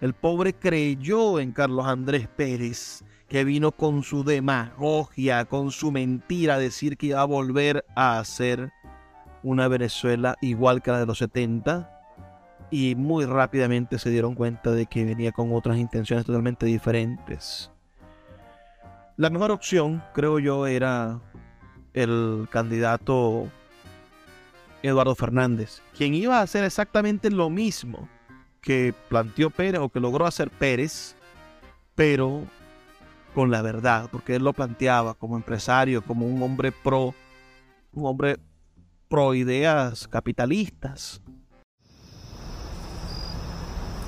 El pobre creyó en Carlos Andrés Pérez, que vino con su demagogia, con su mentira, a decir que iba a volver a hacer una Venezuela igual que la de los 70 y muy rápidamente se dieron cuenta de que venía con otras intenciones totalmente diferentes. La mejor opción, creo yo, era el candidato Eduardo Fernández, quien iba a hacer exactamente lo mismo que planteó Pérez o que logró hacer Pérez, pero con la verdad, porque él lo planteaba como empresario, como un hombre pro, un hombre pro ideas capitalistas.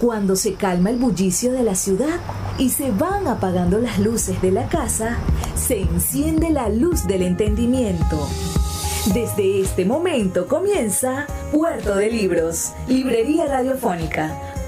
Cuando se calma el bullicio de la ciudad y se van apagando las luces de la casa, se enciende la luz del entendimiento. Desde este momento comienza Puerto de Libros, Librería Radiofónica,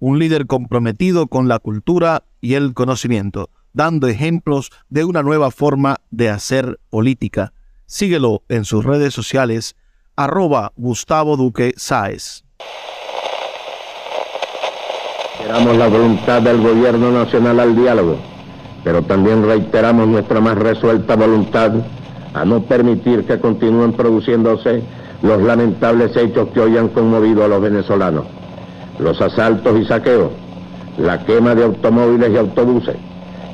un líder comprometido con la cultura y el conocimiento, dando ejemplos de una nueva forma de hacer política. Síguelo en sus redes sociales, arroba Gustavo Duque Sáez. Esperamos la voluntad del gobierno nacional al diálogo, pero también reiteramos nuestra más resuelta voluntad a no permitir que continúen produciéndose los lamentables hechos que hoy han conmovido a los venezolanos los asaltos y saqueos, la quema de automóviles y autobuses,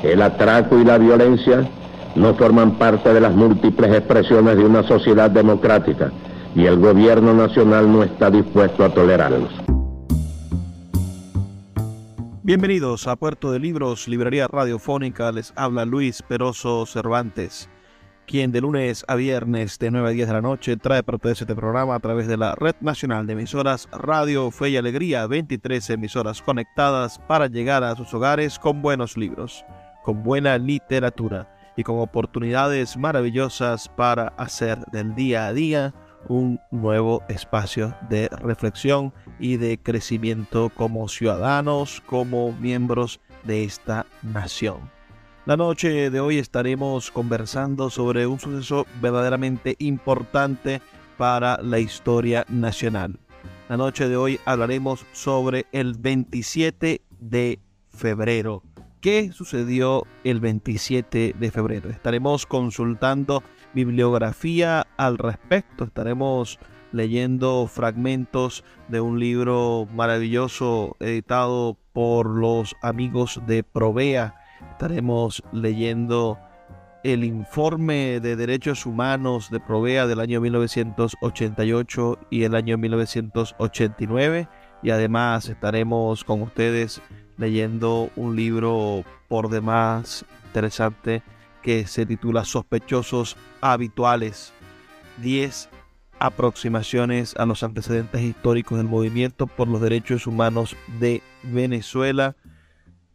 el atraco y la violencia no forman parte de las múltiples expresiones de una sociedad democrática y el gobierno nacional no está dispuesto a tolerarlos. Bienvenidos a Puerto de Libros, Librería Radiofónica, les habla Luis Peroso Cervantes quien de lunes a viernes de 9 a 10 de la noche trae para ustedes este programa a través de la Red Nacional de Emisoras Radio Fe y Alegría, 23 emisoras conectadas para llegar a sus hogares con buenos libros, con buena literatura y con oportunidades maravillosas para hacer del día a día un nuevo espacio de reflexión y de crecimiento como ciudadanos, como miembros de esta nación. La noche de hoy estaremos conversando sobre un suceso verdaderamente importante para la historia nacional. La noche de hoy hablaremos sobre el 27 de febrero. ¿Qué sucedió el 27 de febrero? Estaremos consultando bibliografía al respecto. Estaremos leyendo fragmentos de un libro maravilloso editado por los amigos de Provea Estaremos leyendo el informe de derechos humanos de Provea del año 1988 y el año 1989 y además estaremos con ustedes leyendo un libro por demás interesante que se titula Sospechosos Habituales. 10 aproximaciones a los antecedentes históricos del movimiento por los derechos humanos de Venezuela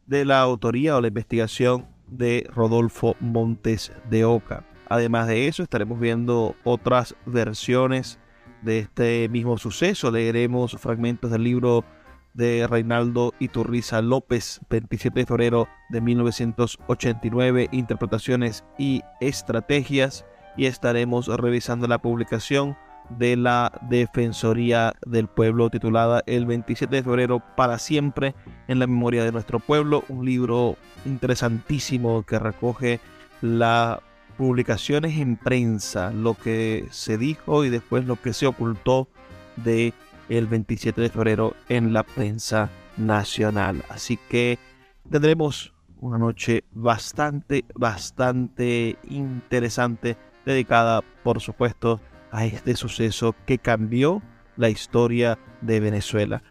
de la autoría o la investigación de Rodolfo Montes de Oca. Además de eso, estaremos viendo otras versiones de este mismo suceso. Leeremos fragmentos del libro de Reinaldo Iturriza López, 27 de febrero de 1989, Interpretaciones y Estrategias, y estaremos revisando la publicación de la Defensoría del Pueblo titulada El 27 de febrero para siempre en la memoria de nuestro pueblo, un libro interesantísimo que recoge las publicaciones en prensa, lo que se dijo y después lo que se ocultó de el 27 de febrero en la prensa nacional. Así que tendremos una noche bastante, bastante interesante dedicada, por supuesto, a este suceso que cambió la historia de Venezuela.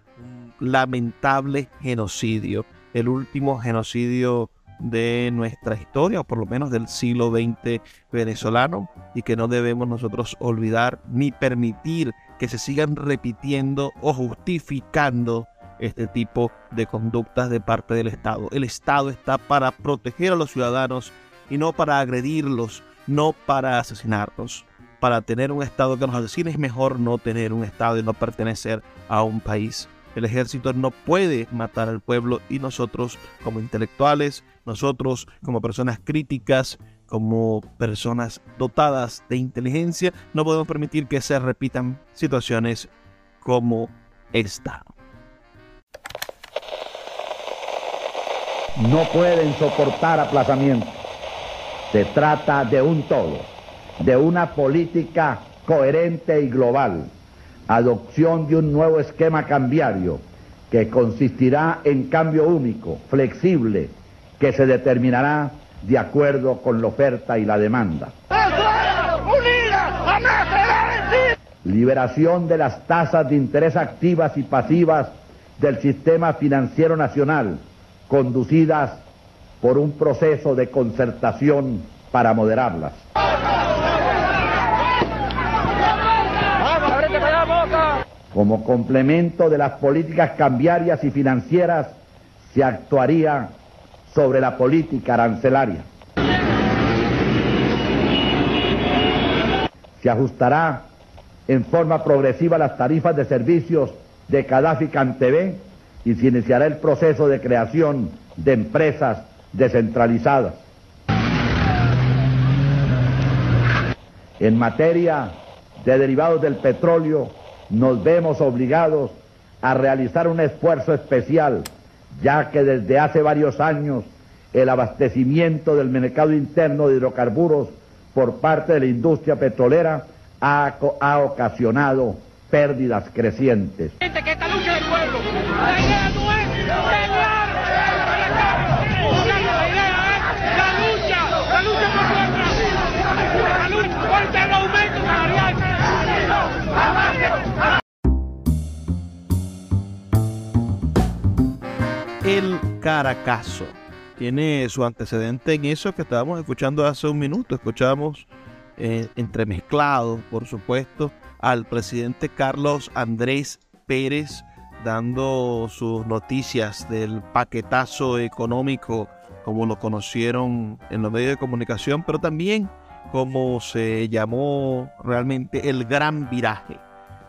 Lamentable genocidio, el último genocidio de nuestra historia, o por lo menos del siglo XX venezolano, y que no debemos nosotros olvidar ni permitir que se sigan repitiendo o justificando este tipo de conductas de parte del Estado. El Estado está para proteger a los ciudadanos y no para agredirlos, no para asesinarlos. Para tener un Estado que nos asesine es mejor no tener un Estado y no pertenecer a un país. El ejército no puede matar al pueblo y nosotros como intelectuales, nosotros como personas críticas, como personas dotadas de inteligencia, no podemos permitir que se repitan situaciones como esta. No pueden soportar aplazamiento. Se trata de un todo, de una política coherente y global, adopción de un nuevo esquema cambiario que consistirá en cambio único, flexible, que se determinará de acuerdo con la oferta y la demanda. Liberación de las tasas de interés activas y pasivas del sistema financiero nacional, conducidas por un proceso de concertación para moderarlas. Como complemento de las políticas cambiarias y financieras, se actuaría sobre la política arancelaria. Se ajustará en forma progresiva las tarifas de servicios de Gaddafi CanTV y se iniciará el proceso de creación de empresas descentralizadas. En materia de derivados del petróleo, nos vemos obligados a realizar un esfuerzo especial ya que desde hace varios años el abastecimiento del mercado interno de hidrocarburos por parte de la industria petrolera ha, ocasionado pérdidas crecientes. el Caracazo. Tiene su antecedente en eso que estábamos escuchando hace un minuto. Escuchamos eh, entremezclado, por supuesto, al presidente Carlos Andrés Pérez dando sus noticias del paquetazo económico como lo conocieron en los medios de comunicación, pero también como se llamó realmente el gran viraje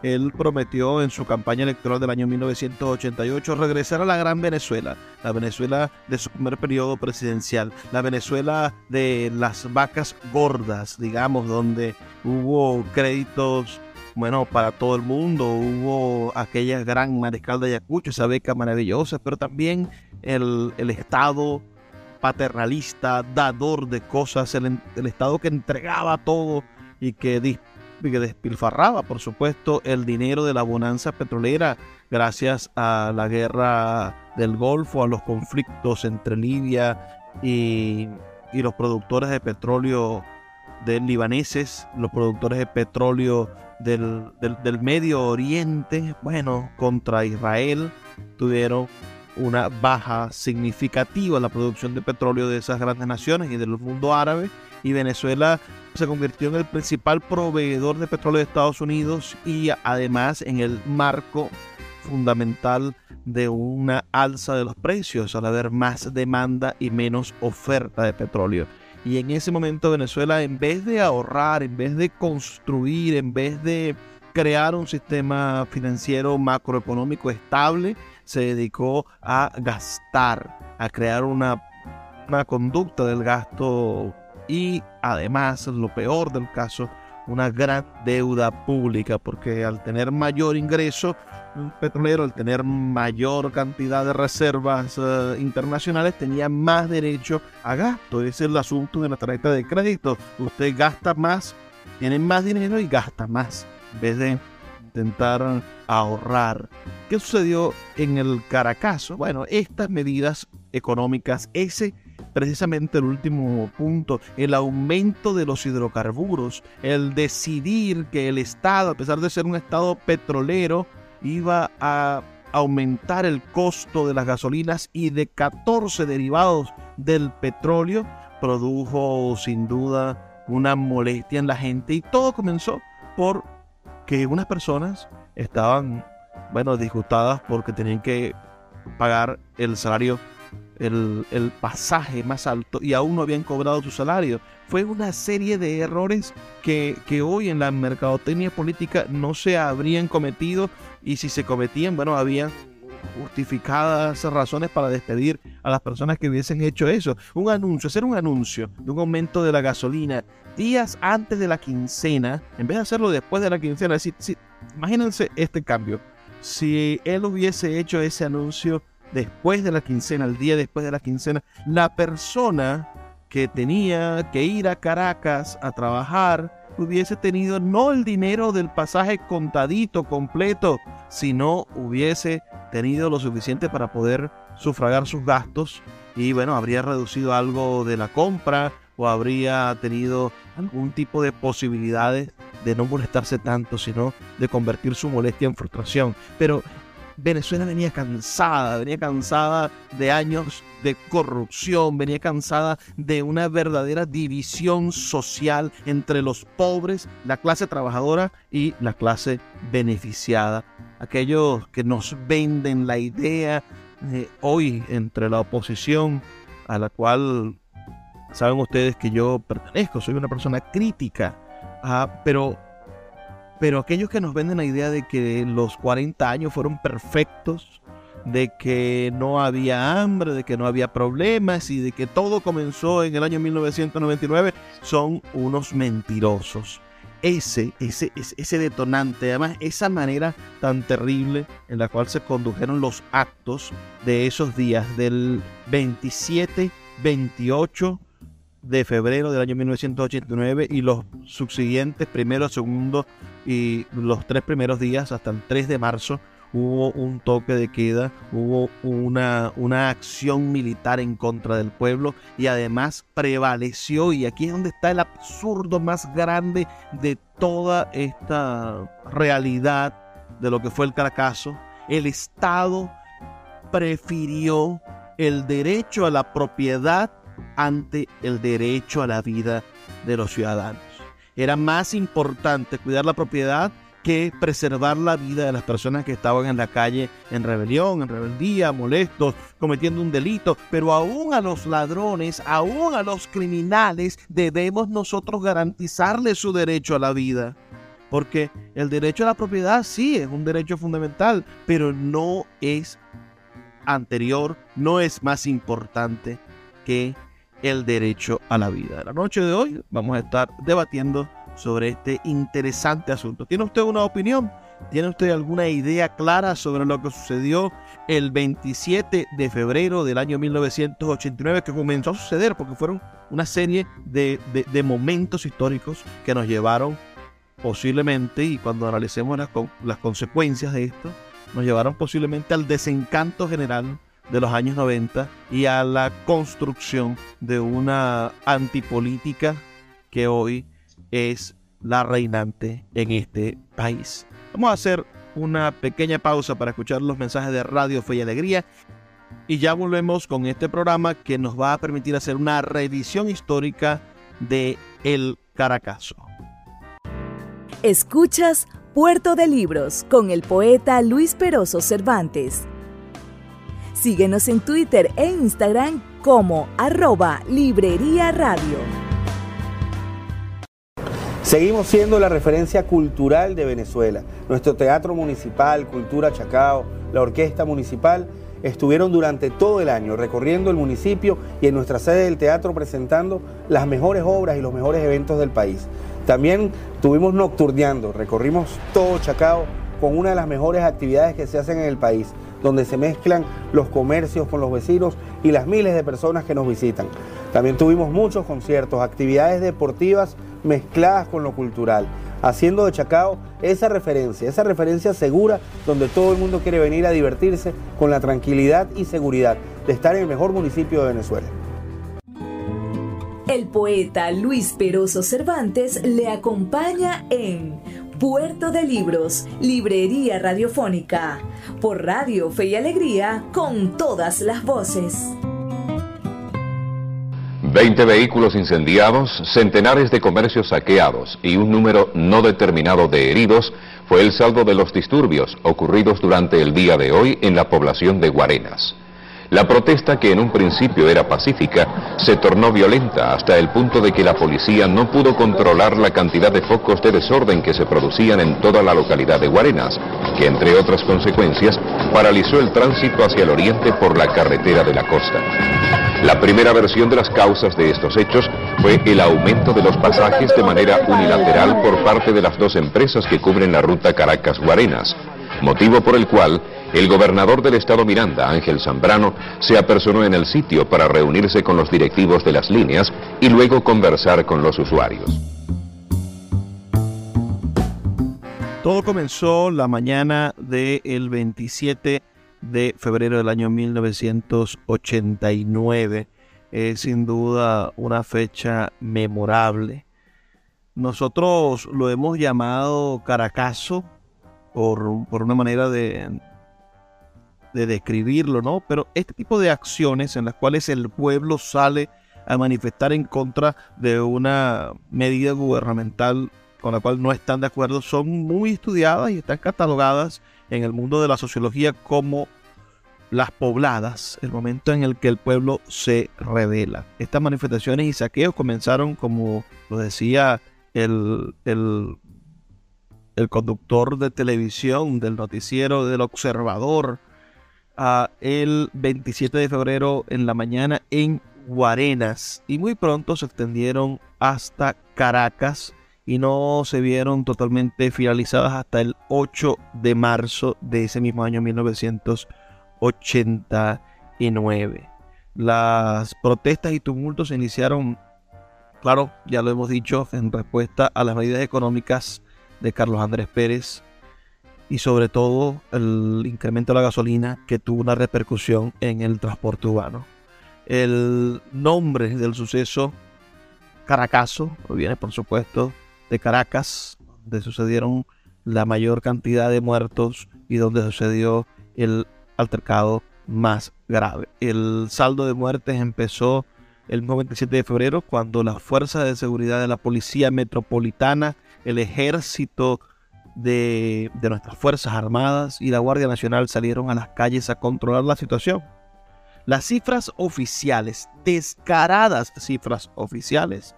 él prometió en su campaña electoral del año 1988 regresar a la gran Venezuela, la Venezuela de su primer periodo presidencial, la Venezuela de las vacas gordas, digamos, donde hubo créditos, bueno, para todo el mundo, hubo aquella gran mariscal de Ayacucho, esa beca maravillosa, pero también el, Estado paternalista, dador de cosas, el, el Estado que entregaba todo y que que despilfarraba, por supuesto, el dinero de la bonanza petrolera gracias a la guerra del Golfo, a los conflictos entre Libia y, los productores de petróleo de libaneses, los productores de petróleo del, del, Medio Oriente, bueno, contra Israel, tuvieron una baja significativa en la producción de petróleo de esas grandes naciones y del mundo árabe y Venezuela se convirtió en el principal proveedor de petróleo de Estados Unidos y además en el marco fundamental de una alza de los precios al haber más demanda y menos oferta de petróleo. Y en ese momento Venezuela, en vez de ahorrar, en vez de construir, en vez de crear un sistema financiero macroeconómico estable, se dedicó a gastar, a crear una, una conducta del gasto y además, lo peor del caso, una gran deuda pública, porque al tener mayor ingreso un petrolero, al tener mayor cantidad de reservas eh, internacionales, tenía más derecho a gasto. Ese es el asunto de la tarjeta de crédito. Usted gasta más, tiene más dinero y gasta más, en vez de intentar ahorrar. ¿Qué sucedió en el Caracazo? Bueno, estas medidas económicas, ese precisamente el último punto, el aumento de los hidrocarburos, el decidir que el Estado, a pesar de ser un Estado petrolero, iba a aumentar el costo de las gasolinas y de 14 derivados del petróleo, produjo sin duda una molestia en la gente y todo comenzó por que unas personas estaban, bueno, disgustadas porque tenían que pagar el salario, el, el, pasaje más alto y aún no habían cobrado su salario. Fue una serie de errores que, que hoy en la mercadotecnia política no se habrían cometido y si se cometían, bueno, había justificadas razones para despedir a las personas que hubiesen hecho eso. Un anuncio, hacer un anuncio de un aumento de la gasolina días antes de la quincena, en vez de hacerlo después de la quincena. Si, imagínense este cambio. Si él hubiese hecho ese anuncio después de la quincena, el día después de la quincena, la persona que tenía que ir a Caracas a trabajar hubiese tenido no el dinero del pasaje contadito, completo, sino hubiese tenido lo suficiente para poder sufragar sus gastos y bueno, habría reducido algo de la compra o habría tenido algún tipo de posibilidades de no molestarse tanto, sino de convertir su molestia en frustración. Pero Venezuela venía cansada, venía cansada de años de corrupción, venía cansada de una verdadera división social entre los pobres, la clase trabajadora y la clase beneficiada. Aquellos que nos venden la idea eh, hoy entre la oposición a la cual saben ustedes que yo pertenezco, soy una persona crítica, ah, pero pero aquellos que nos venden la idea de que los 40 años fueron perfectos, de que no había hambre, de que no había problemas y de que todo comenzó en el año 1999, son unos mentirosos. Ese, ese, ese detonante, además esa manera tan terrible en la cual se condujeron los actos de esos días del 27, 28 de febrero del año 1989 y los subsiguientes, primero, segundo y los tres primeros días hasta el 3 de marzo hubo un toque de queda, hubo una, una acción militar en contra del pueblo y además prevaleció, y aquí es donde está el absurdo más grande de toda esta realidad de lo que fue el Caracazo, el Estado prefirió el derecho a la propiedad ante el derecho a la vida de los ciudadanos. Era más importante cuidar la propiedad que preservar la vida de las personas que estaban en la calle en rebelión, en rebeldía, molestos, cometiendo un delito. Pero aún a los ladrones, aún a los criminales, debemos nosotros garantizarles su derecho a la vida. Porque el derecho a la propiedad sí es un derecho fundamental, pero no es anterior, no es más importante que el derecho a la vida. La noche de hoy vamos a estar debatiendo sobre este interesante asunto. ¿Tiene usted una opinión? ¿Tiene usted alguna idea clara sobre lo que sucedió el 27 de febrero del año 1989 que comenzó a suceder? Porque fueron una serie de, momentos históricos que nos llevaron posiblemente, y cuando analicemos las, las consecuencias de esto, nos llevaron posiblemente al desencanto general de los años 90 y a la construcción de una antipolítica que hoy es la reinante en este país. Vamos a hacer una pequeña pausa para escuchar los mensajes de Radio Fe y Alegría y ya volvemos con este programa que nos va a permitir hacer una revisión histórica de El Caracazo. Escuchas Puerto de Libros con el poeta Luis Peroso Cervantes. Síguenos en Twitter e Instagram como arroba Librería Radio. Seguimos siendo la referencia cultural de Venezuela. Nuestro teatro municipal, Cultura Chacao, la orquesta municipal estuvieron durante todo el año recorriendo el municipio y en nuestra sede del teatro presentando las mejores obras y los mejores eventos del país. También tuvimos nocturneando, recorrimos todo Chacao con una de las mejores actividades que se hacen en el país, donde se mezclan los comercios con los vecinos y las miles de personas que nos visitan. También tuvimos muchos conciertos, actividades deportivas mezcladas con lo cultural, haciendo de Chacao esa referencia, esa referencia segura donde todo el mundo quiere venir a divertirse con la tranquilidad y seguridad de estar en el mejor municipio de Venezuela. El poeta Luis Peroso Cervantes le acompaña en Puerto de Libros, Librería Radiofónica, por Radio Fe y Alegría, con todas las voces. Veinte vehículos incendiados, centenares de comercios saqueados y un número no determinado de heridos fue el saldo de los disturbios ocurridos durante el día de hoy en la población de Guarenas. La protesta, que en un principio era pacífica, se tornó violenta hasta el punto de que la policía no pudo controlar la cantidad de focos de desorden que se producían en toda la localidad de Guarenas, que entre otras consecuencias paralizó el tránsito hacia el oriente por la carretera de la costa. La primera versión de las causas de estos hechos fue el aumento de los pasajes de manera unilateral por parte de las dos empresas que cubren la ruta Caracas-Guarenas, motivo por el cual el gobernador del estado Miranda, Ángel Zambrano, se apersonó en el sitio para reunirse con los directivos de las líneas y luego conversar con los usuarios. Todo comenzó la mañana del 27 de febrero del año 1989. Es sin duda una fecha memorable. Nosotros lo hemos llamado Caracazo por, una manera de, de describirlo, ¿no? Pero este tipo de acciones en las cuales el pueblo sale a manifestar en contra de una medida gubernamental con la cual no están de acuerdo son muy estudiadas y están catalogadas en el mundo de la sociología como las pobladas, el momento en el que el pueblo se revela. Estas manifestaciones y saqueos comenzaron, como lo decía el, el, el conductor de televisión del noticiero del observador, el 27 de febrero en la mañana en Guarenas y muy pronto se extendieron hasta Caracas y no se vieron totalmente finalizadas hasta el 8 de marzo de ese mismo año 1989. Las protestas y tumultos se iniciaron, claro, ya lo hemos dicho, en respuesta a las medidas económicas de Carlos Andrés Pérez y sobre todo el incremento de la gasolina que tuvo una repercusión en el transporte urbano. El nombre del suceso Caracazo proviene por supuesto de Caracas, donde sucedieron la mayor cantidad de muertos y donde sucedió el altercado más grave. El saldo de muertes empezó el 27 de febrero cuando las fuerzas de seguridad de la Policía Metropolitana, el Ejército de, nuestras Fuerzas Armadas y la Guardia Nacional salieron a las calles a controlar la situación. Las cifras oficiales, descaradas cifras oficiales,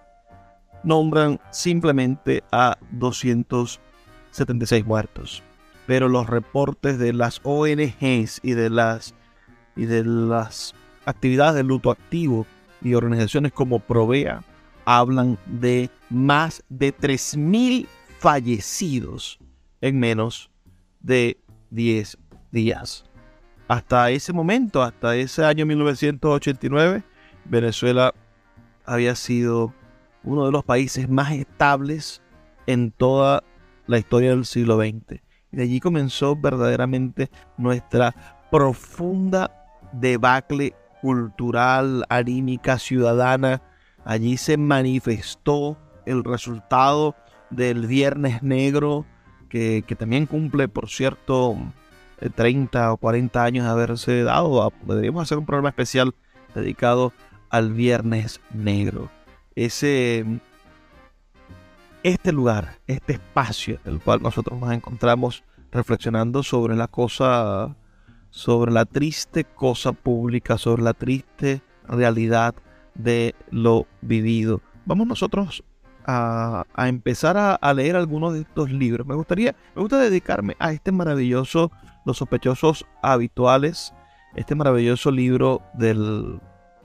nombran simplemente a 276 muertos. Pero los reportes de las ONGs y de las, y de las actividades de luto activo y organizaciones como Provea hablan de más de 3.000 fallecidos en menos de 10 días. Hasta ese momento, hasta ese año 1989, Venezuela había sido uno de los países más estables en toda la historia del siglo XX. Y de allí comenzó verdaderamente nuestra profunda debacle cultural, anímica, ciudadana. Allí se manifestó el resultado del Viernes Negro, que, también cumple, por cierto, 30 eh, o 40 años de haberse dado. Deberíamos hacer un programa especial dedicado al Viernes Negro. Ese, este lugar, este espacio en el cual nosotros nos encontramos reflexionando sobre la cosa, sobre la triste cosa pública, sobre la triste realidad de lo vivido. Vamos nosotros a, empezar a, leer algunos de estos libros. Me gustaría, me gusta dedicarme a este maravilloso Los sospechosos habituales, este maravilloso libro del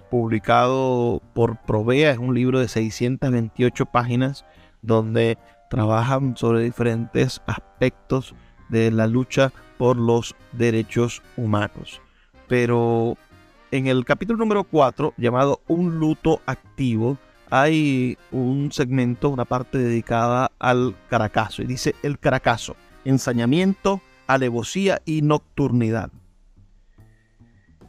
publicado por Provea, es un libro de 628 páginas donde trabajan sobre diferentes aspectos de la lucha por los derechos humanos. Pero en el capítulo número 4, llamado Un luto activo, hay un segmento, una parte dedicada al caracazo. Y dice el caracazo, ensañamiento, alevosía y nocturnidad.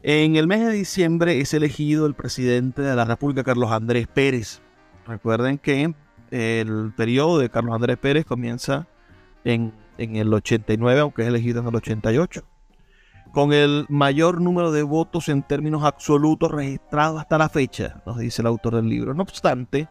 En el mes de diciembre es elegido el presidente de la República, Carlos Andrés Pérez. Recuerden que el periodo de Carlos Andrés Pérez comienza en, en el 89, aunque es elegido en el 88 con el mayor número de votos en términos absolutos registrados hasta la fecha, nos dice el autor del libro. No obstante,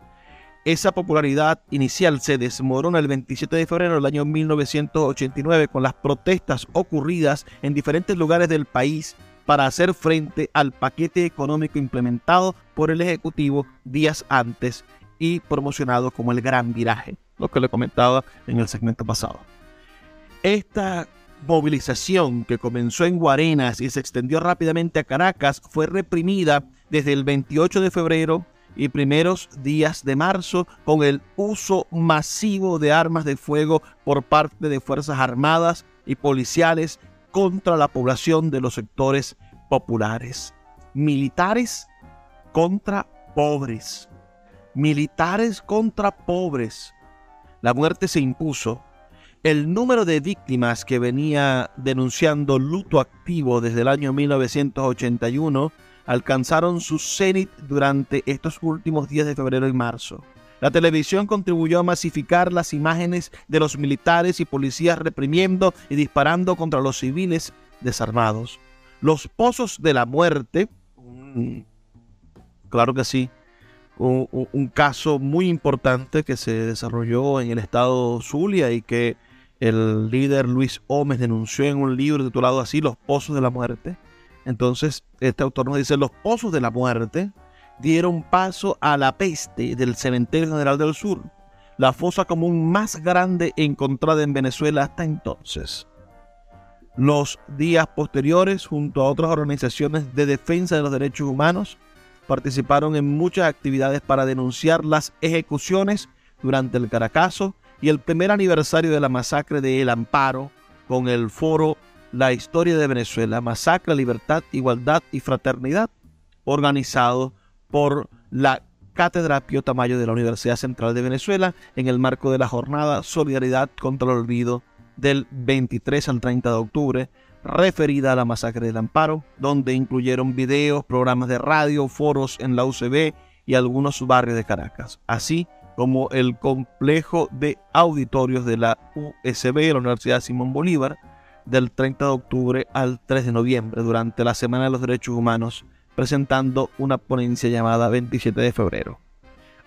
esa popularidad inicial se desmorona el 27 de febrero del año 1989 con las protestas ocurridas en diferentes lugares del país para hacer frente al paquete económico implementado por el Ejecutivo días antes y promocionado como el Gran Viraje, lo que le comentaba en el segmento pasado. Esta movilización que comenzó en Guarenas y se extendió rápidamente a Caracas fue reprimida desde el 28 de febrero y primeros días de marzo con el uso masivo de armas de fuego por parte de Fuerzas Armadas y policiales contra la población de los sectores populares. Militares contra pobres. Militares contra pobres. La muerte se impuso el número de víctimas que venía denunciando luto activo desde el año 1981 alcanzaron su cenit durante estos últimos días de febrero y marzo. La televisión contribuyó a masificar las imágenes de los militares y policías reprimiendo y disparando contra los civiles desarmados. Los pozos de la muerte, claro que sí, un, un, caso muy importante que se desarrolló en el estado Zulia y que el líder Luis Gómez denunció en un libro titulado así, Los Pozos de la Muerte. Entonces, este autor nos dice, los Pozos de la Muerte dieron paso a la peste del Cementerio General del Sur, la fosa común más grande encontrada en Venezuela hasta entonces. Los días posteriores, junto a otras organizaciones de defensa de los derechos humanos, participaron en muchas actividades para denunciar las ejecuciones durante el Caracazo y el primer aniversario de la masacre de El Amparo con el foro La historia de Venezuela, masacre, libertad, igualdad y fraternidad, organizado por la Cátedra Pío Tamayo de la Universidad Central de Venezuela en el marco de la jornada Solidaridad contra el Olvido del 23 al 30 de octubre, referida a la masacre del Amparo, donde incluyeron videos, programas de radio, foros en la UCB y algunos barrios de Caracas, así como el complejo de auditorios de la USB, la Universidad Simón Bolívar, del 30 de octubre al 3 de noviembre, durante la Semana de los Derechos Humanos, presentando una ponencia llamada 27 de febrero.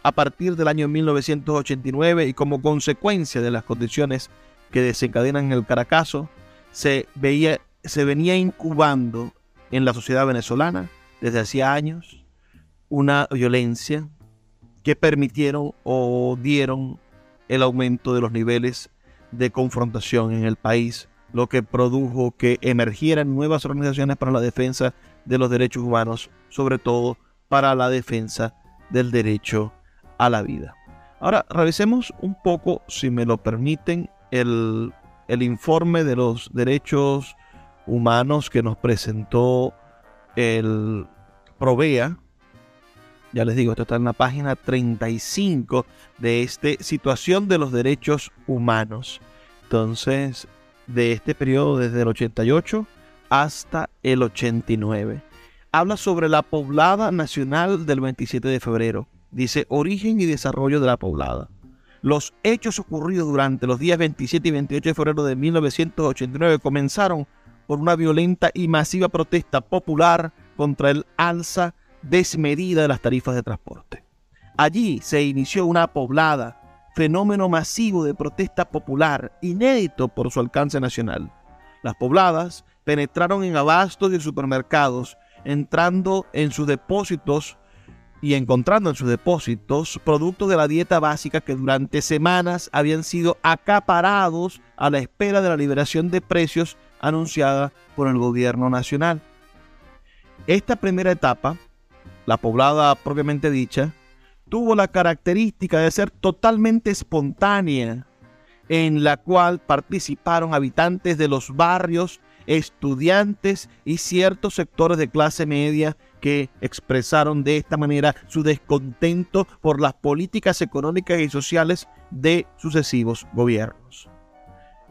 A partir del año 1989 y como consecuencia de las condiciones que desencadenan el Caracazo, se, veía, se venía incubando en la sociedad venezolana desde hacía años una violencia que permitieron o dieron el aumento de los niveles de confrontación en el país, lo que produjo que emergieran nuevas organizaciones para la defensa de los derechos humanos, sobre todo para la defensa del derecho a la vida. Ahora, revisemos un poco, si me lo permiten, el, el informe de los derechos humanos que nos presentó el Provea, ya les digo, esto está en la página 35 de este Situación de los Derechos Humanos. Entonces, de este periodo desde el 88 hasta el 89. Habla sobre la poblada nacional del 27 de febrero. Dice origen y desarrollo de la poblada. Los hechos ocurridos durante los días 27 y 28 de febrero de 1989 comenzaron por una violenta y masiva protesta popular contra el alza desmedida de las tarifas de transporte. Allí se inició una poblada, fenómeno masivo de protesta popular, inédito por su alcance nacional. Las pobladas penetraron en abastos y supermercados, entrando en sus depósitos y encontrando en sus depósitos productos de la dieta básica que durante semanas habían sido acaparados a la espera de la liberación de precios anunciada por el gobierno nacional. Esta primera etapa la poblada propiamente dicha, tuvo la característica de ser totalmente espontánea, en la cual participaron habitantes de los barrios, estudiantes y ciertos sectores de clase media que expresaron de esta manera su descontento por las políticas económicas y sociales de sucesivos gobiernos.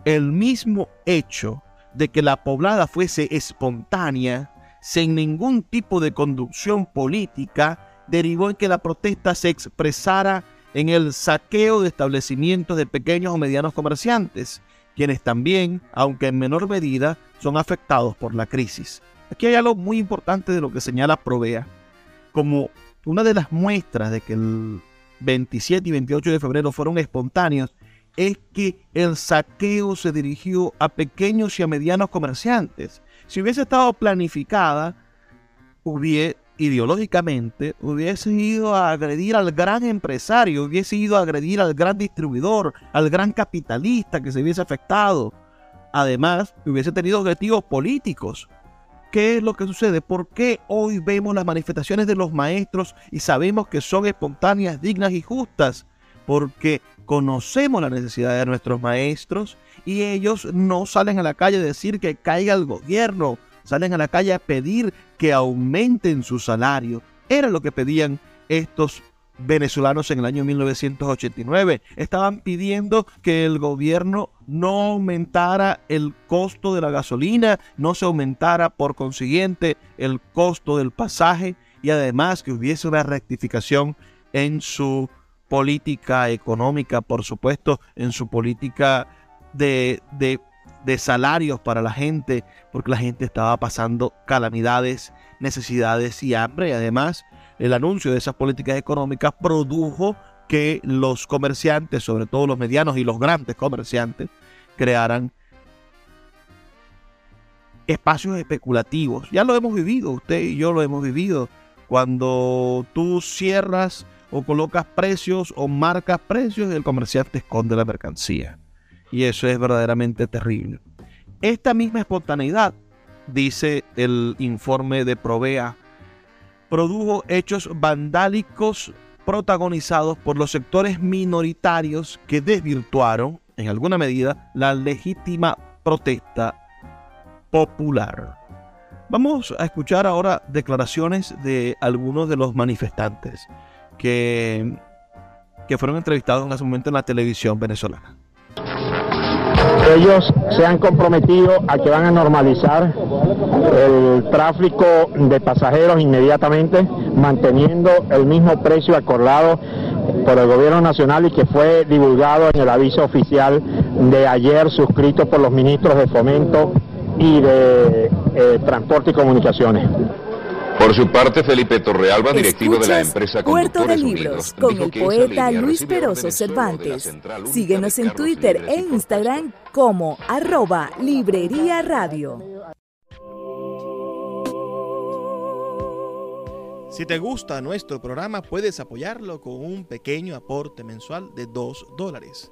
El mismo hecho de que la poblada fuese espontánea sin ningún tipo de conducción política, derivó en que la protesta se expresara en el saqueo de establecimientos de pequeños o medianos comerciantes, quienes también, aunque en menor medida, son afectados por la crisis. Aquí hay algo muy importante de lo que señala Provea, como una de las muestras de que el 27 y 28 de febrero fueron espontáneos, es que el saqueo se dirigió a pequeños y a medianos comerciantes. Si hubiese estado planificada, hubiese, ideológicamente, hubiese ido a agredir al gran empresario, hubiese ido a agredir al gran distribuidor, al gran capitalista que se hubiese afectado. Además, hubiese tenido objetivos políticos. ¿Qué es lo que sucede? ¿Por qué hoy vemos las manifestaciones de los maestros y sabemos que son espontáneas, dignas y justas? Porque conocemos la necesidad de nuestros maestros y ellos no salen a la calle a decir que caiga el gobierno, salen a la calle a pedir que aumenten su salario. Era lo que pedían estos venezolanos en el año 1989. Estaban pidiendo que el gobierno no aumentara el costo de la gasolina, no se aumentara por consiguiente el costo del pasaje y además que hubiese una rectificación en su política económica, por supuesto, en su política de, de, salarios para la gente, porque la gente estaba pasando calamidades, necesidades y hambre. Y además, el anuncio de esas políticas económicas produjo que los comerciantes, sobre todo los medianos y los grandes comerciantes, crearan espacios especulativos. Ya lo hemos vivido, usted y yo lo hemos vivido. Cuando tú cierras o colocas precios o marcas precios y el comerciante esconde la mercancía. Y eso es verdaderamente terrible. Esta misma espontaneidad, dice el informe de Provea, produjo hechos vandálicos protagonizados por los sectores minoritarios que desvirtuaron, en alguna medida, la legítima protesta popular. Vamos a escuchar ahora declaraciones de algunos de los manifestantes que, que fueron entrevistados en ese momento en la televisión venezolana. Ellos se han comprometido a que van a normalizar el tráfico de pasajeros inmediatamente, manteniendo el mismo precio acordado por el gobierno nacional y que fue divulgado en el aviso oficial de ayer suscrito por los ministros de Fomento y de eh, Transporte y Comunicaciones. Por su parte, Felipe Torrealba, directivo de la empresa Puerto de Libros, con el poeta Luis Peroso Cervantes. Síguenos en Twitter e Instagram como arroba Librería Radio. Si te gusta nuestro programa, puedes apoyarlo con un pequeño aporte mensual de 2 dólares.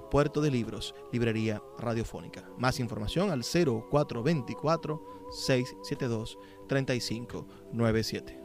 Puerto de Libros, Librería Radiofónica. Más información al 0424-672-3597.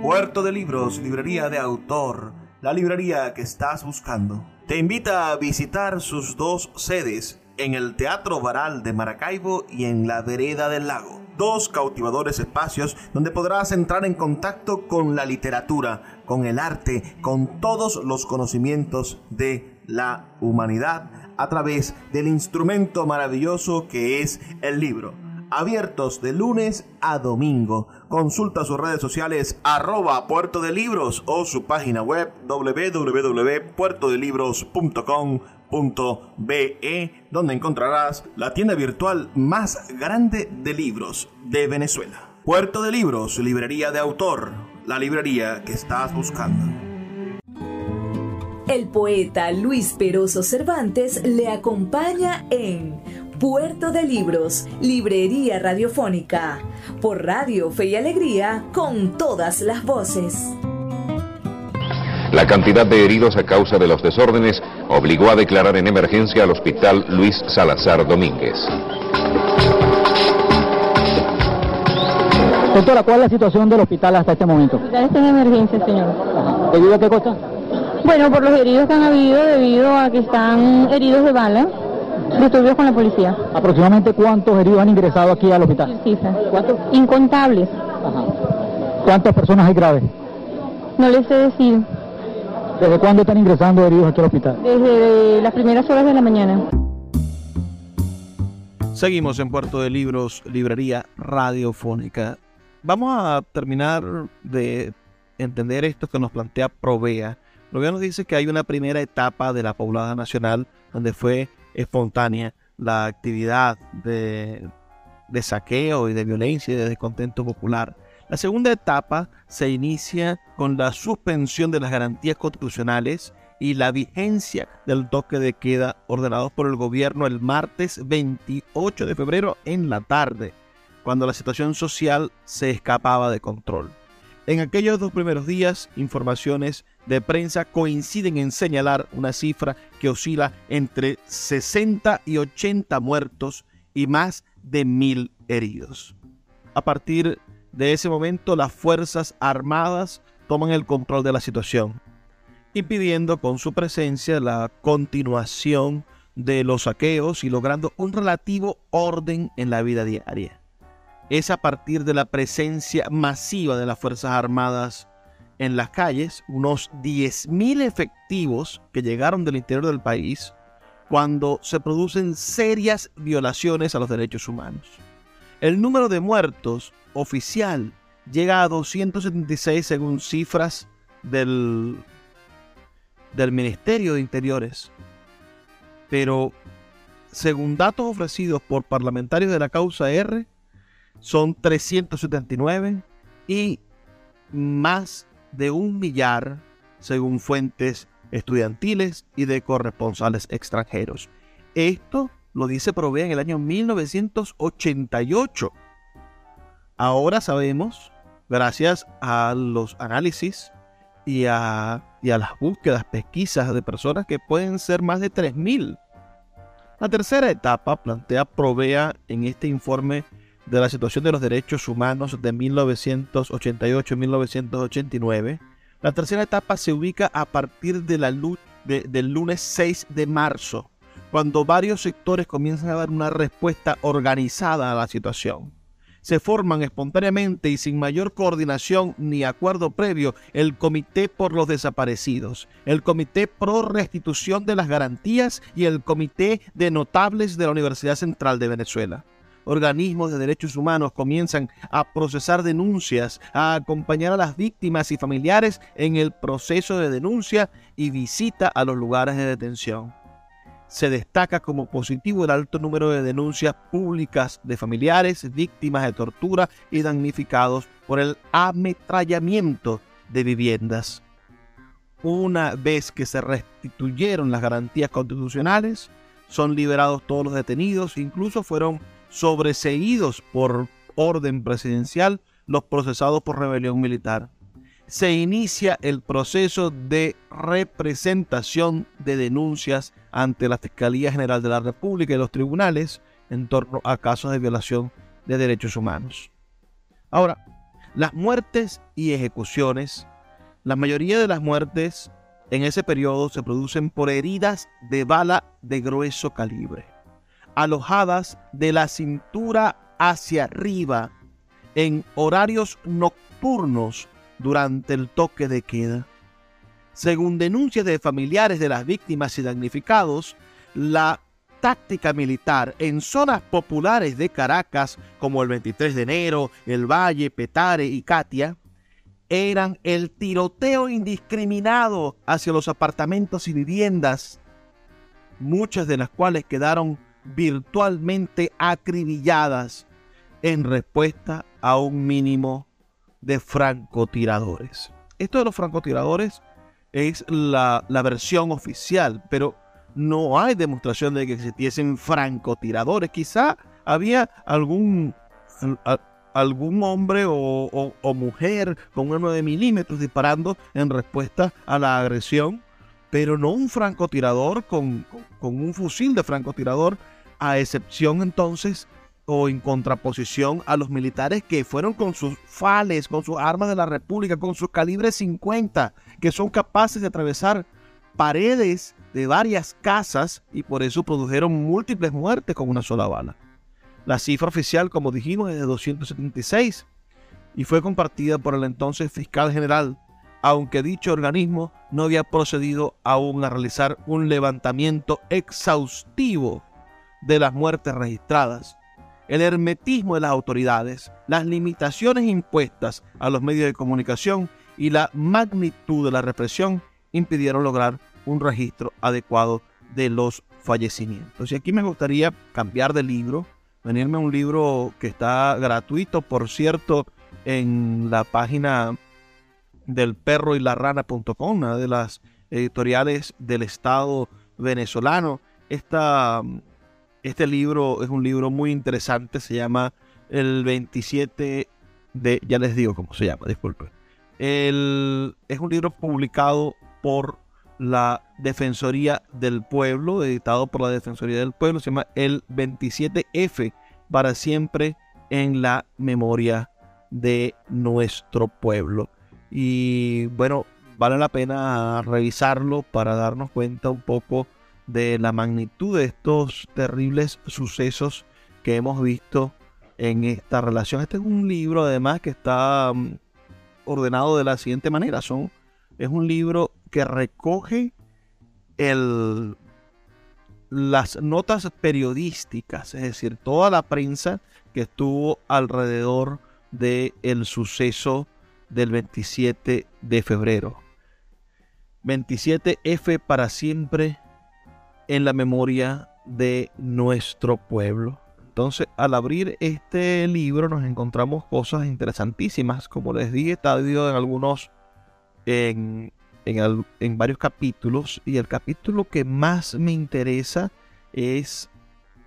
Puerto de Libros, Librería de Autor, la librería que estás buscando. Te invita a visitar sus dos sedes en el Teatro Baral de Maracaibo y en la Vereda del Lago dos cautivadores espacios donde podrás entrar en contacto con la literatura, con el arte, con todos los conocimientos de la humanidad a través del instrumento maravilloso que es el libro. Abiertos de lunes a domingo. Consulta sus redes sociales arroba puerto de libros o su página web www.puertodelibros.com .be, donde encontrarás la tienda virtual más grande de libros de Venezuela. Puerto de Libros, librería de autor, la librería que estás buscando. El poeta Luis Peroso Cervantes le acompaña en Puerto de Libros, Librería Radiofónica, por Radio Fe y Alegría, con todas las voces. La cantidad de heridos a causa de los desórdenes obligó a declarar en emergencia al hospital Luis Salazar Domínguez. Doctora, ¿cuál es la situación del hospital hasta este momento? Ya está en emergencia, señor. ¿Debido a qué cosa? Bueno, por los heridos que han habido debido a que están heridos de bala, disturbios con la policía. ¿Aproximadamente cuántos heridos han ingresado aquí al hospital? Cifra. ¿Cuántos? Incontables. Ajá. ¿Cuántas personas hay graves? No les sé decir. ¿Desde cuándo están ingresando heridos aquí al hospital? Desde las primeras horas de la mañana. Seguimos en Puerto de Libros, Librería Radiofónica. Vamos a terminar de entender esto que nos plantea Provea. Provea nos dice que hay una primera etapa de la poblada nacional donde fue espontánea la actividad de, saqueo y de violencia y de descontento popular. La segunda etapa se inicia con la suspensión de las garantías constitucionales y la vigencia del toque de queda ordenados por el gobierno el martes 28 de febrero en la tarde, cuando la situación social se escapaba de control. En aquellos dos primeros días, informaciones de prensa coinciden en señalar una cifra que oscila entre 60 y 80 muertos y más de mil heridos. A partir de ese momento, las Fuerzas Armadas toman el control de la situación impidiendo con su presencia la continuación de los saqueos y logrando un relativo orden en la vida diaria. Es a partir de la presencia masiva de las Fuerzas Armadas en las calles, unos 10.000 efectivos que llegaron del interior del país, cuando se producen serias violaciones a los derechos humanos. El número de muertos oficial llega a 276 según cifras del del Ministerio de Interiores. Pero, según datos ofrecidos por parlamentarios de la causa R, son 379 y más de un millar, según fuentes estudiantiles y de corresponsales extranjeros. Esto lo dice Provea en el año 1988. Ahora sabemos, gracias a los análisis y a y a las búsquedas, pesquisas de personas que pueden ser más de 3.000. La tercera etapa plantea Provea en este informe de la situación de los derechos humanos de 1988-1989. La tercera etapa se ubica a partir de la del lunes 6 de marzo, cuando varios sectores comienzan a dar una respuesta organizada a la situación se forman espontáneamente y sin mayor coordinación ni acuerdo previo el Comité por los Desaparecidos, el Comité Pro Restitución de las Garantías y el Comité de Notables de la Universidad Central de Venezuela. Organismos de derechos humanos comienzan a procesar denuncias, a acompañar a las víctimas y familiares en el proceso de denuncia y visita a los lugares de detención se destaca como positivo el alto número de denuncias públicas de familiares, víctimas de tortura y damnificados por el ametrallamiento de viviendas. Una vez que se restituyeron las garantías constitucionales, son liberados todos los detenidos, incluso fueron sobreseídos por orden presidencial los procesados por rebelión militar. Se inicia el proceso de representación de denuncias ante la Fiscalía General de la República y los tribunales en torno a casos de violación de derechos humanos. Ahora, las muertes y ejecuciones, la mayoría de las muertes en ese periodo se producen por heridas de bala de grueso calibre, alojadas de la cintura hacia arriba en horarios nocturnos durante el toque de queda. Según denuncias de familiares de las víctimas y damnificados, la táctica militar en zonas populares de Caracas, como el 23 de enero, El Valle, Petare y Katia, eran el tiroteo indiscriminado hacia los apartamentos y viviendas, muchas de las cuales quedaron virtualmente acribilladas en respuesta a un mínimo de francotiradores. Esto de los francotiradores es la, versión oficial, pero no hay demostración de que existiesen francotiradores. Quizá había algún, algún hombre o, mujer con un 9 milímetros disparando en respuesta a la agresión, pero no un francotirador con, con un fusil de francotirador, a excepción entonces o en contraposición a los militares que fueron con sus fales, con sus armas de la República, con sus calibres 50, que son capaces de atravesar paredes de varias casas y por eso produjeron múltiples muertes con una sola bala. La cifra oficial, como dijimos, es de 276 y fue compartida por el entonces fiscal general, aunque dicho organismo no había procedido aún a realizar un levantamiento exhaustivo de las muertes registradas. El hermetismo de las autoridades, las limitaciones impuestas a los medios de comunicación y la magnitud de la represión impidieron lograr un registro adecuado de los fallecimientos. Y aquí me gustaría cambiar de libro, venirme a un libro que está gratuito, por cierto, en la página del perro y la rana.com, una de las editoriales del Estado venezolano. Esta, este libro es un libro muy interesante, se llama El 27 de, ya les digo cómo se llama, disculpen. El, es un libro publicado por la Defensoría del Pueblo, editado por la Defensoría del Pueblo, se llama El 27F, para siempre en la memoria de nuestro pueblo. Y bueno, vale la pena revisarlo para darnos cuenta un poco de la magnitud de estos terribles sucesos que hemos visto en esta relación. Este es un libro además que está mm, ordenado de la siguiente manera. Son, es un libro que recoge el, las notas periodísticas, es decir, toda la prensa que estuvo alrededor del el suceso del 27 de febrero. 27F para siempre en la memoria de nuestro pueblo. Entonces, al abrir este libro nos encontramos cosas interesantísimas. Como les dije, está dividido en algunos, en, en, varios capítulos. Y el capítulo que más me interesa es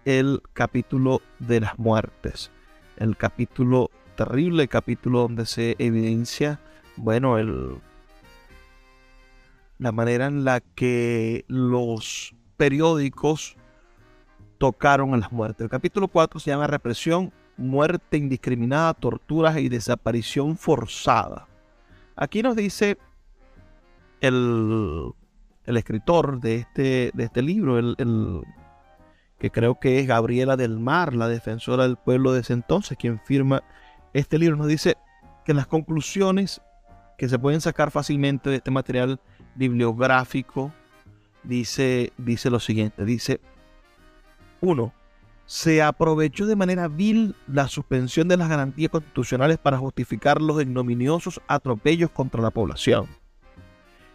el capítulo de las muertes. El capítulo terrible capítulo donde se evidencia, bueno, el, la manera en la que los periódicos tocaron a las muertes. El capítulo 4 se llama Represión, muerte indiscriminada, torturas y desaparición forzada. Aquí nos dice el, el escritor de este, de este libro, el, que creo que es Gabriela del Mar, la defensora del pueblo de ese entonces, quien firma este libro nos dice que las conclusiones que se pueden sacar fácilmente de este material bibliográfico dice, dice lo siguiente, dice, uno, se aprovechó de manera vil la suspensión de las garantías constitucionales para justificar los ignominiosos atropellos contra la población,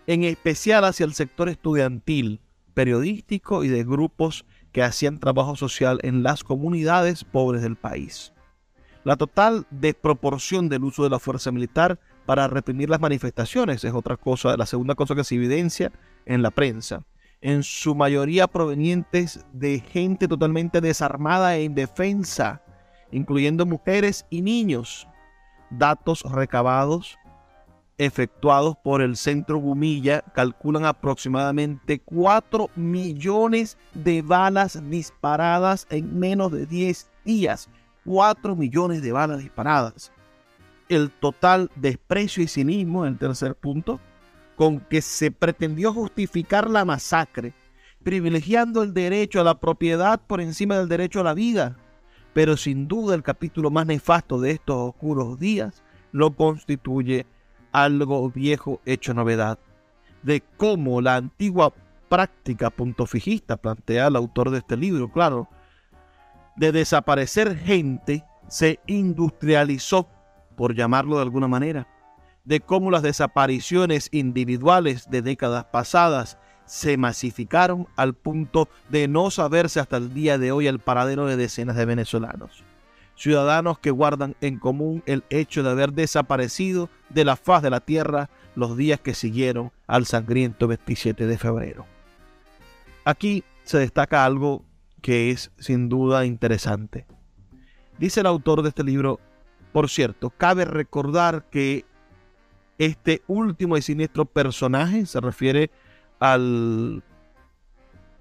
en especial hacia el sector estudiantil, periodístico y de grupos que hacían trabajo social en las comunidades pobres del país. La total desproporción del uso de la fuerza militar para reprimir las manifestaciones es otra cosa, la segunda cosa que se evidencia en la prensa. En su mayoría provenientes de gente totalmente desarmada e indefensa, incluyendo mujeres y niños. Datos recabados efectuados por el Centro Gumilla calculan aproximadamente 4 millones de balas disparadas en menos de 10 días 4 millones de balas disparadas. El total desprecio y cinismo, en el tercer punto, con que se pretendió justificar la masacre, privilegiando el derecho a la propiedad por encima del derecho a la vida. Pero sin duda el capítulo más nefasto de estos oscuros días lo constituye algo viejo hecho novedad, de cómo la antigua práctica puntofijista plantea el autor de este libro, claro, de desaparecer gente se industrializó, por llamarlo de alguna manera, de cómo las desapariciones individuales de décadas pasadas se masificaron al punto de no saberse hasta el día de hoy el paradero de decenas de venezolanos. Ciudadanos que guardan en común el hecho de haber desaparecido de la faz de la tierra los días que siguieron al sangriento 27 de febrero. Aquí se destaca algo que es sin duda interesante. Dice el autor de este libro, por cierto, cabe recordar que este último y siniestro personaje se refiere al,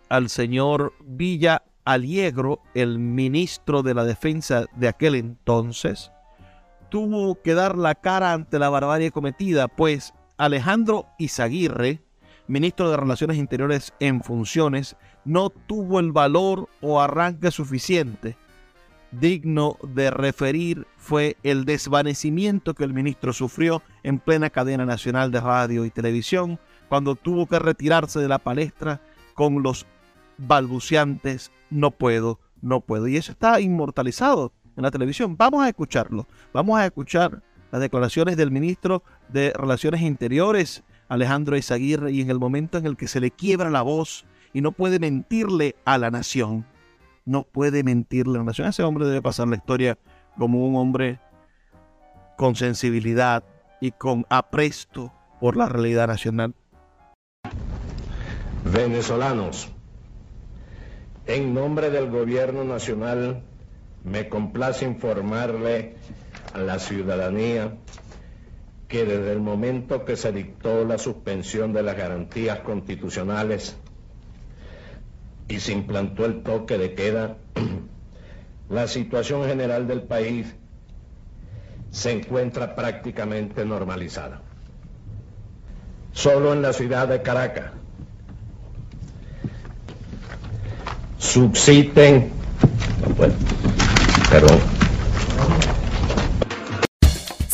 al señor Villa Aliegro, el ministro de la defensa de aquel entonces, tuvo que dar la cara ante la barbarie cometida, pues Alejandro Izaguirre, ministro de Relaciones Interiores en funciones, no tuvo el valor o arranque suficiente. Digno de referir fue el desvanecimiento que el ministro sufrió en plena cadena nacional de radio y televisión cuando tuvo que retirarse de la palestra con los balbuceantes no puedo, no puedo. Y eso está inmortalizado en la televisión. Vamos a escucharlo. Vamos a escuchar las declaraciones del ministro de Relaciones Interiores, Alejandro Izaguirre, y en el momento en el que se le quiebra la voz y no puede mentirle a la nación. No puede mentirle a la nación. Ese hombre debe pasar la historia como un hombre con sensibilidad y con apresto por la realidad nacional. Venezolanos, en nombre del gobierno nacional, me complace informarle a la ciudadanía que desde el momento que se dictó la suspensión de las garantías constitucionales y se implantó el toque de queda, la situación general del país se encuentra prácticamente normalizada. Solo en la ciudad de Caracas subsisten, perdón,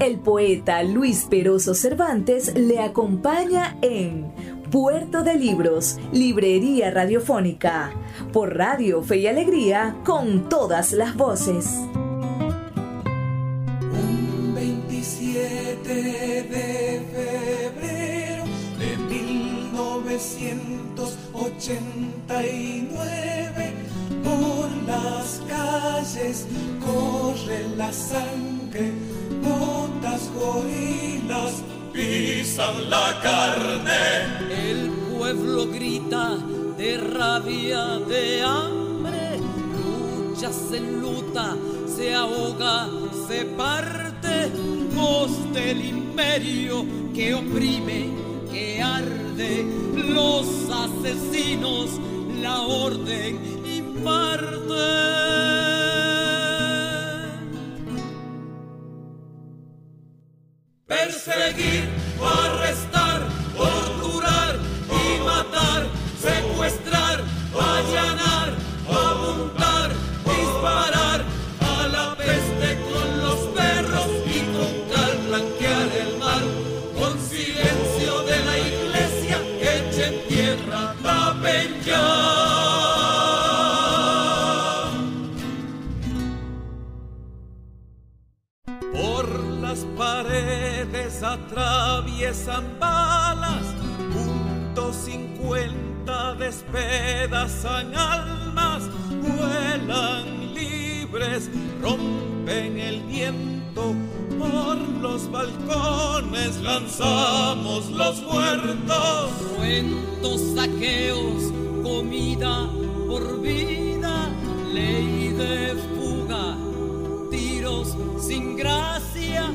El poeta Luis Peroso Cervantes le acompaña en Puerto de Libros, Librería Radiofónica, por Radio Fe y Alegría, con todas las voces. Un 27 de febrero de 1989, por las calles corre la sangre, botas gorilas pisan la carne. El pueblo grita de rabia, de hambre, lucha, se luta, se ahoga, se parte, voz del imperio que oprime, que arde, los asesinos, la orden imparte. Perseguir atraviesan balas, punto cincuenta despedazan almas, vuelan libres, rompen el viento, por los balcones lanzamos los muertos. Cuentos, saqueos, comida por vida, ley de fuga tiros sin gracia,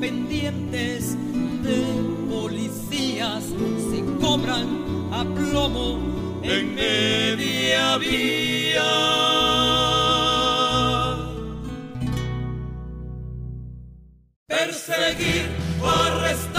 pendientes de policías se cobran a plomo en media vía. Perseguir o arrestar,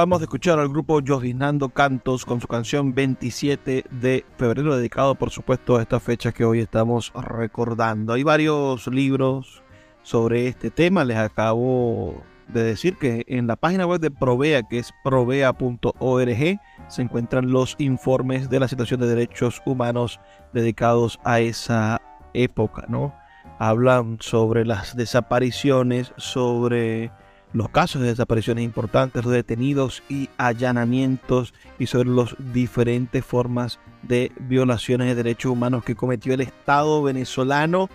Acabamos de escuchar al grupo Jovinando Cantos con su canción 27 de febrero, dedicado por supuesto a esta fecha que hoy estamos recordando. Hay varios libros sobre este tema, les acabo de decir que en la página web de Provea, que es provea.org, se encuentran los informes de la situación de derechos humanos dedicados a esa época, ¿no? Hablan sobre las desapariciones, sobre los casos de desapariciones importantes, los detenidos y allanamientos y sobre las diferentes formas de violaciones de derechos humanos que cometió el Estado venezolano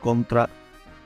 contra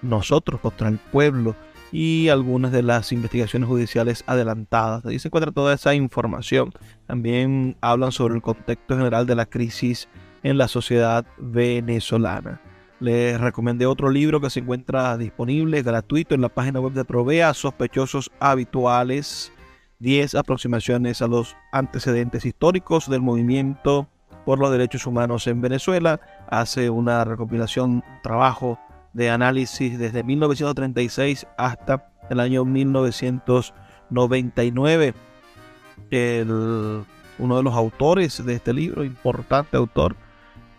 nosotros, contra el pueblo y algunas de las investigaciones judiciales adelantadas. Ahí se encuentra toda esa información. También hablan sobre el contexto general de la crisis en la sociedad venezolana. Les recomendé otro libro que se encuentra disponible gratuito en la página web de Provea, Sospechosos Habituales, 10 aproximaciones a los antecedentes históricos del movimiento por los derechos humanos en Venezuela. Hace una recopilación, trabajo de análisis desde 1936 hasta el año 1999. uno de los autores de este libro, importante autor,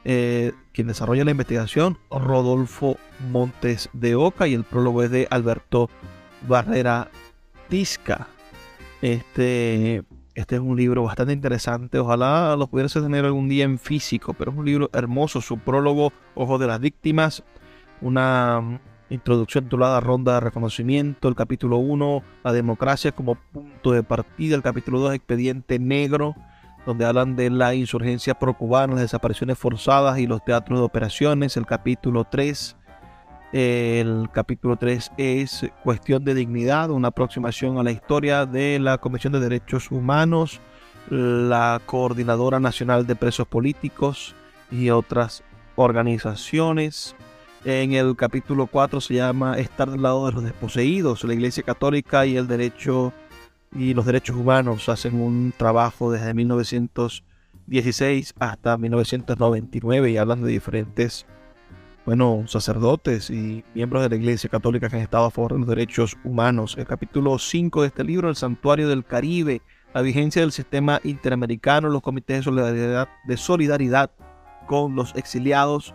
eh, quien desarrolla la investigación, Rodolfo Montes de Oca, y el prólogo es de Alberto Barrera Tisca. Este, este es un libro bastante interesante, ojalá lo pudiese tener algún día en físico, pero es un libro hermoso, su prólogo, Ojos de las Víctimas, una introducción titulada Ronda de Reconocimiento, el capítulo 1, la democracia como punto de partida, el capítulo 2, Expediente Negro, donde hablan de la insurgencia pro-cubana, las desapariciones forzadas y los teatros de operaciones. El capítulo 3, el capítulo 3 es Cuestión de Dignidad, una aproximación a la historia de la Comisión de Derechos Humanos, la Coordinadora Nacional de Presos Políticos y otras organizaciones. En el capítulo 4 se llama Estar del lado de los desposeídos, la Iglesia Católica y el derecho y los derechos humanos hacen un trabajo desde 1916 hasta 1999 y hablan de diferentes, bueno, sacerdotes y miembros de la Iglesia Católica que han estado a favor de los derechos humanos. El capítulo 5 de este libro, El Santuario del Caribe, la vigencia del sistema interamericano, los comités de solidaridad, de solidaridad con los exiliados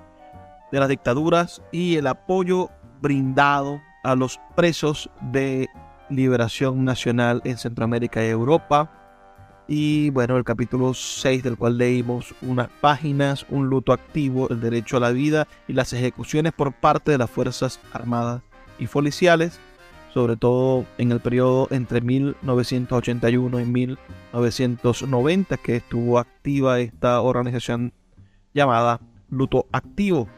de las dictaduras y el apoyo brindado a los presos de liberación nacional en Centroamérica y Europa. Y bueno, el capítulo 6 del cual leímos unas páginas, un luto activo, el derecho a la vida y las ejecuciones por parte de las Fuerzas Armadas y Policiales, sobre todo en el periodo entre 1981 y 1990 que estuvo activa esta organización llamada Luto Activo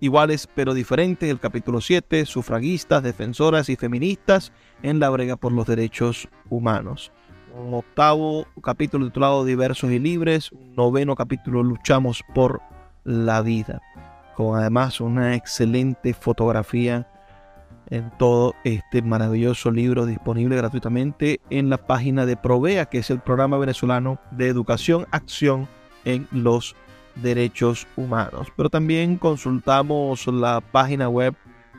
iguales pero diferentes, el capítulo 7, sufragistas, defensoras y feministas en la brega por los derechos humanos. Un octavo capítulo titulado Diversos y Libres, un noveno capítulo Luchamos por la vida, con además una excelente fotografía en todo este maravilloso libro disponible gratuitamente en la página de Provea, que es el programa venezolano de educación, acción en los derechos humanos. Pero también consultamos la página web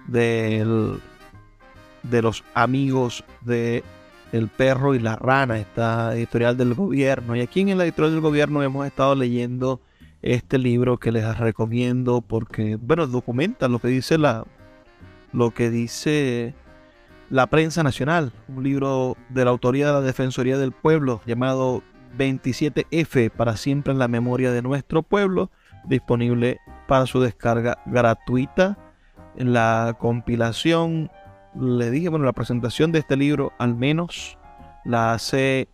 del, de los amigos de El perro y la rana, esta editorial del gobierno. Y aquí en la editorial del gobierno hemos estado leyendo este libro que les recomiendo porque, bueno, documenta lo que dice la, lo que dice la prensa nacional, un libro de la autoría de la Defensoría del Pueblo llamado 27F para siempre en la memoria de nuestro pueblo, disponible para su descarga gratuita. La compilación, le dije, bueno, la presentación de este libro al menos la hace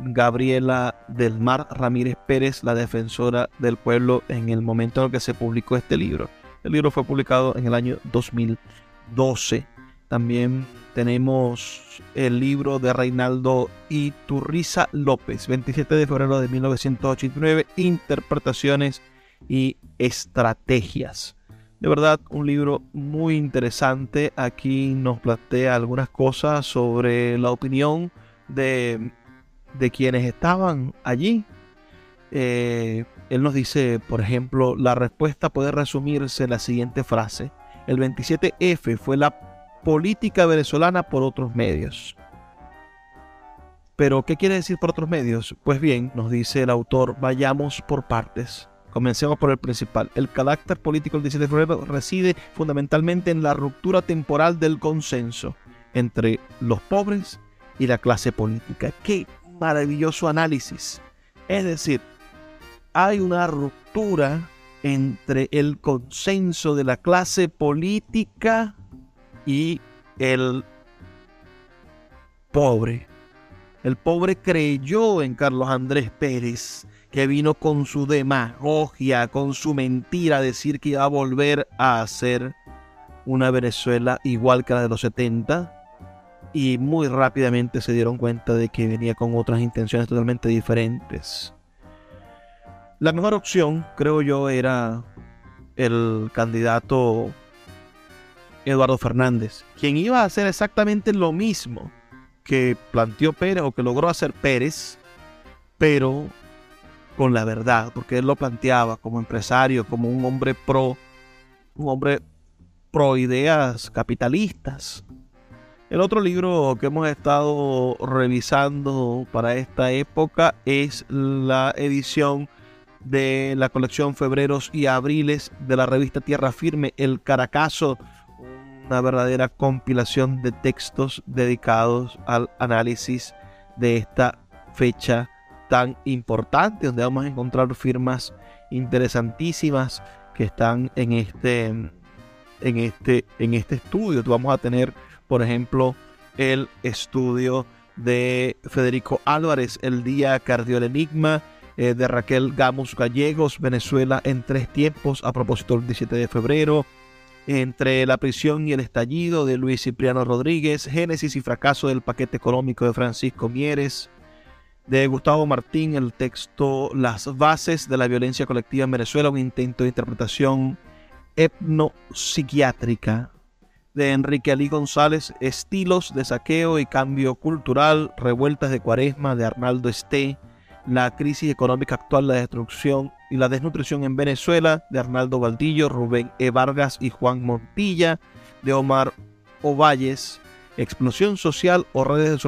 Gabriela del Mar Ramírez Pérez, la defensora del pueblo, en el momento en el que se publicó este libro. El libro fue publicado en el año 2012. También tenemos el libro de Reinaldo Iturriza López, 27 de febrero de 1989, Interpretaciones y Estrategias. De verdad, un libro muy interesante. Aquí nos plantea algunas cosas sobre la opinión de, de quienes estaban allí. Eh, él nos dice, por ejemplo, la respuesta puede resumirse en la siguiente frase. El 27F fue la política venezolana por otros medios. Pero, ¿qué quiere decir por otros medios? Pues bien, nos dice el autor, vayamos por partes. Comencemos por el principal. El carácter político del 17 de febrero reside fundamentalmente en la ruptura temporal del consenso entre los pobres y la clase política. Qué maravilloso análisis. Es decir, hay una ruptura entre el consenso de la clase política y el pobre. El pobre creyó en Carlos Andrés Pérez, que vino con su demagogia, con su mentira, a decir que iba a volver a hacer una Venezuela igual que la de los 70. Y muy rápidamente se dieron cuenta de que venía con otras intenciones totalmente diferentes. La mejor opción, creo yo, era el candidato Eduardo Fernández, quien iba a hacer exactamente lo mismo que planteó Pérez o que logró hacer Pérez, pero con la verdad, porque él lo planteaba como empresario, como un hombre pro, un hombre pro ideas capitalistas. El otro libro que hemos estado revisando para esta época es la edición de la colección Febreros y Abriles de la revista Tierra Firme, El Caracazo, una verdadera compilación de textos dedicados al análisis de esta fecha tan importante, donde vamos a encontrar firmas interesantísimas que están en este, en este, en este estudio. Vamos a tener, por ejemplo, el estudio de Federico Álvarez, El Día Cardio el Enigma, eh, de Raquel Gamos Gallegos, Venezuela en tres tiempos, a propósito del 17 de febrero, entre la prisión y el estallido de Luis Cipriano Rodríguez, Génesis y fracaso del paquete económico de Francisco Mieres, de Gustavo Martín, el texto Las bases de la violencia colectiva en Venezuela, un intento de interpretación etnopsiquiátrica, de Enrique Ali González, Estilos de saqueo y cambio cultural, Revueltas de Cuaresma, de Arnaldo Esté, La crisis económica actual, la destrucción y la desnutrición en Venezuela, de Arnaldo Valdillo, Rubén E. Vargas y Juan Montilla, de Omar Ovalles, Explosión Social o Redes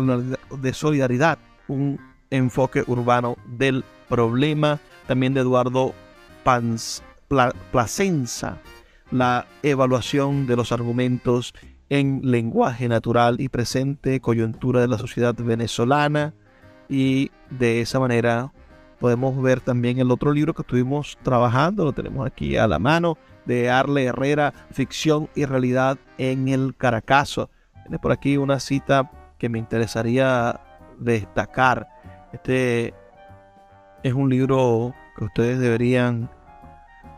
de Solidaridad, un enfoque urbano del problema, también de Eduardo Pans, Placenza, la evaluación de los argumentos en lenguaje natural y presente, coyuntura de la sociedad venezolana, y de esa manera podemos ver también el otro libro que estuvimos trabajando, lo tenemos aquí a la mano, de Arle Herrera, Ficción y Realidad en el Caracazo. Tiene por aquí una cita que me interesaría destacar. Este es un libro que ustedes deberían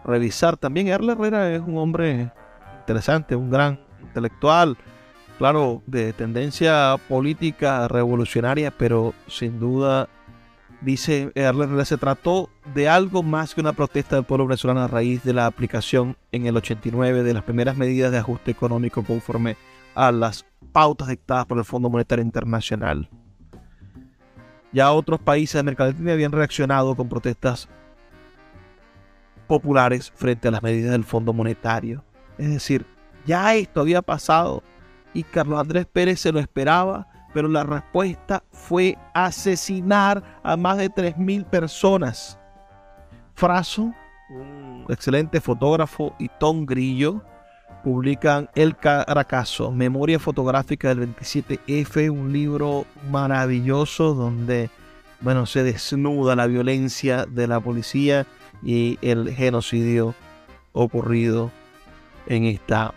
revisar. También Arle Herrera es un hombre interesante, un gran intelectual, claro, de tendencia política revolucionaria, pero sin duda dice Herrera, se trató de algo más que una protesta del pueblo venezolano a raíz de la aplicación en el 89 de las primeras medidas de ajuste económico conforme a las pautas dictadas por el Fondo Monetario Internacional. Ya otros países de América Latina habían reaccionado con protestas populares frente a las medidas del Fondo Monetario. Es decir, ya esto había pasado y Carlos Andrés Pérez se lo esperaba pero la respuesta fue asesinar a más de 3.000 personas. Fraso, un excelente fotógrafo, y Tom Grillo publican El Caracazo, Memoria Fotográfica del 27F, un libro maravilloso donde bueno, se desnuda la violencia de la policía y el genocidio ocurrido en esta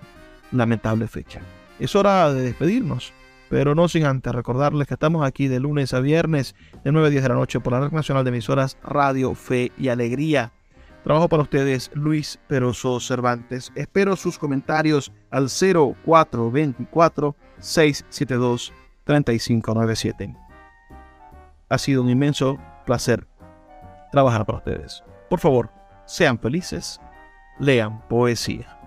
lamentable fecha. Es hora de despedirnos. Pero no sin antes recordarles que estamos aquí de lunes a viernes de 9 a 10 de la noche por la Red Nacional de Emisoras Radio, Fe y Alegría. Trabajo para ustedes Luis Peroso Cervantes. Espero sus comentarios al 0424 672 3597. Ha sido un inmenso placer trabajar para ustedes. Por favor, sean felices, lean poesía.